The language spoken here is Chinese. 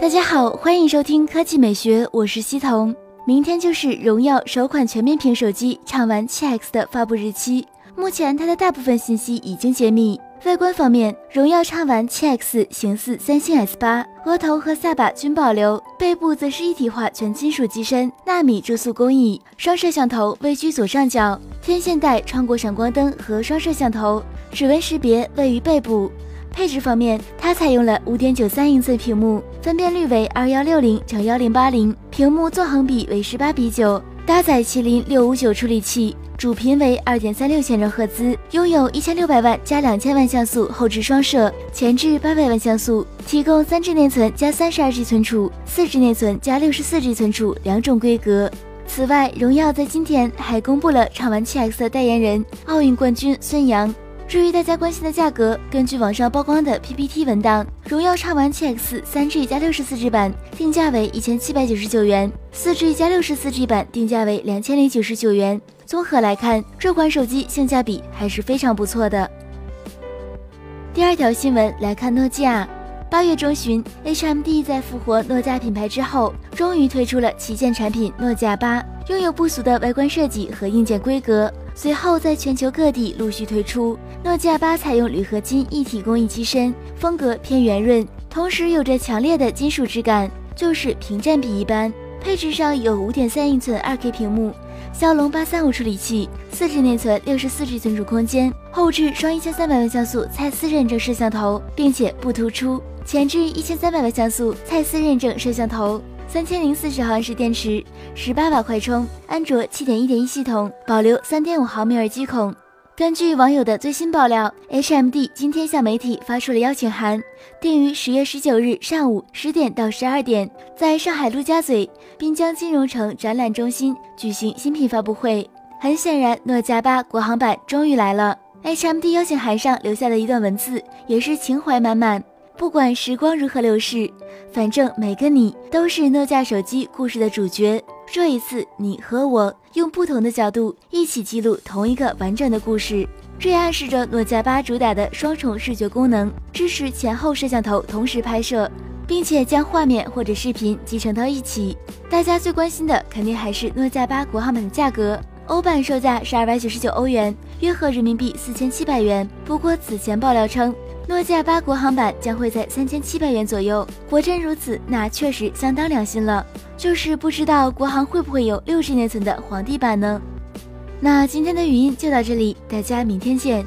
大家好，欢迎收听科技美学，我是西彤。明天就是荣耀首款全面屏手机畅玩 7X 的发布日期，目前它的大部分信息已经揭秘。外观方面，荣耀畅玩 7X 形似三星 S 八，额头和下巴均保留，背部则是一体化全金属机身，纳米注塑工艺，双摄像头位居左上角，天线带穿过闪光灯和双摄像头，指纹识别位于背部。配置方面，它采用了五点九三英寸屏幕，分辨率为二幺六零乘幺零八零，屏幕纵横比为十八比九，搭载麒麟六五九处理器，主频为二点三六千兆赫兹，拥有一千六百万加两千万像素后置双摄，前置八百万像素，提供三 G 内存加三十二 G 存储，四 G 内存加六十四 G 存储两种规格。此外，荣耀在今天还公布了畅玩 7X 的代言人，奥运冠军孙杨。至于大家关心的价格，根据网上曝光的 PPT 文档，荣耀畅玩 7X 三 G 加六十四 G 版定价为一千七百九十九元，四 G 加六十四 G 版定价为两千零九十九元。综合来看，这款手机性价比还是非常不错的。第二条新闻来看，诺基亚。八月中旬，HMD 在复活诺基亚品牌之后，终于推出了旗舰产品诺基亚八，拥有不俗的外观设计和硬件规格。随后，在全球各地陆续推出。诺基亚八采用铝合金一体工艺机身，风格偏圆润，同时有着强烈的金属质感，就是屏占比一般。配置上有五点三英寸二 K 屏幕，骁龙八三五处理器，四 G 内存，六十四 G 存储空间，后置双一千三百万像素蔡司认证摄像头，并且不突出；前置一千三百万像素蔡司认证摄像头。三千零四十毫安时电池，十八瓦快充，安卓七点一点一系统，保留三点五毫米耳机孔。根据网友的最新爆料，HMD 今天向媒体发出了邀请函，定于十月十九日上午十点到十二点，在上海陆家嘴滨江金融城展览中心举行新品发布会。很显然，诺基亚八国行版终于来了。HMD 邀请函上留下的一段文字也是情怀满满。不管时光如何流逝，反正每个你都是诺基亚手机故事的主角。这一次，你和我用不同的角度一起记录同一个完整的故事，这也暗示着诺基亚八主打的双重视觉功能，支持前后摄像头同时拍摄，并且将画面或者视频集成到一起。大家最关心的肯定还是诺基亚八国行版的价格，欧版售价是二百九十九欧元，约合人民币四千七百元。不过此前爆料称。诺基亚八国行版将会在三千七百元左右，果真如此，那确实相当良心了。就是不知道国行会不会有六 G 内存的皇帝版呢？那今天的语音就到这里，大家明天见。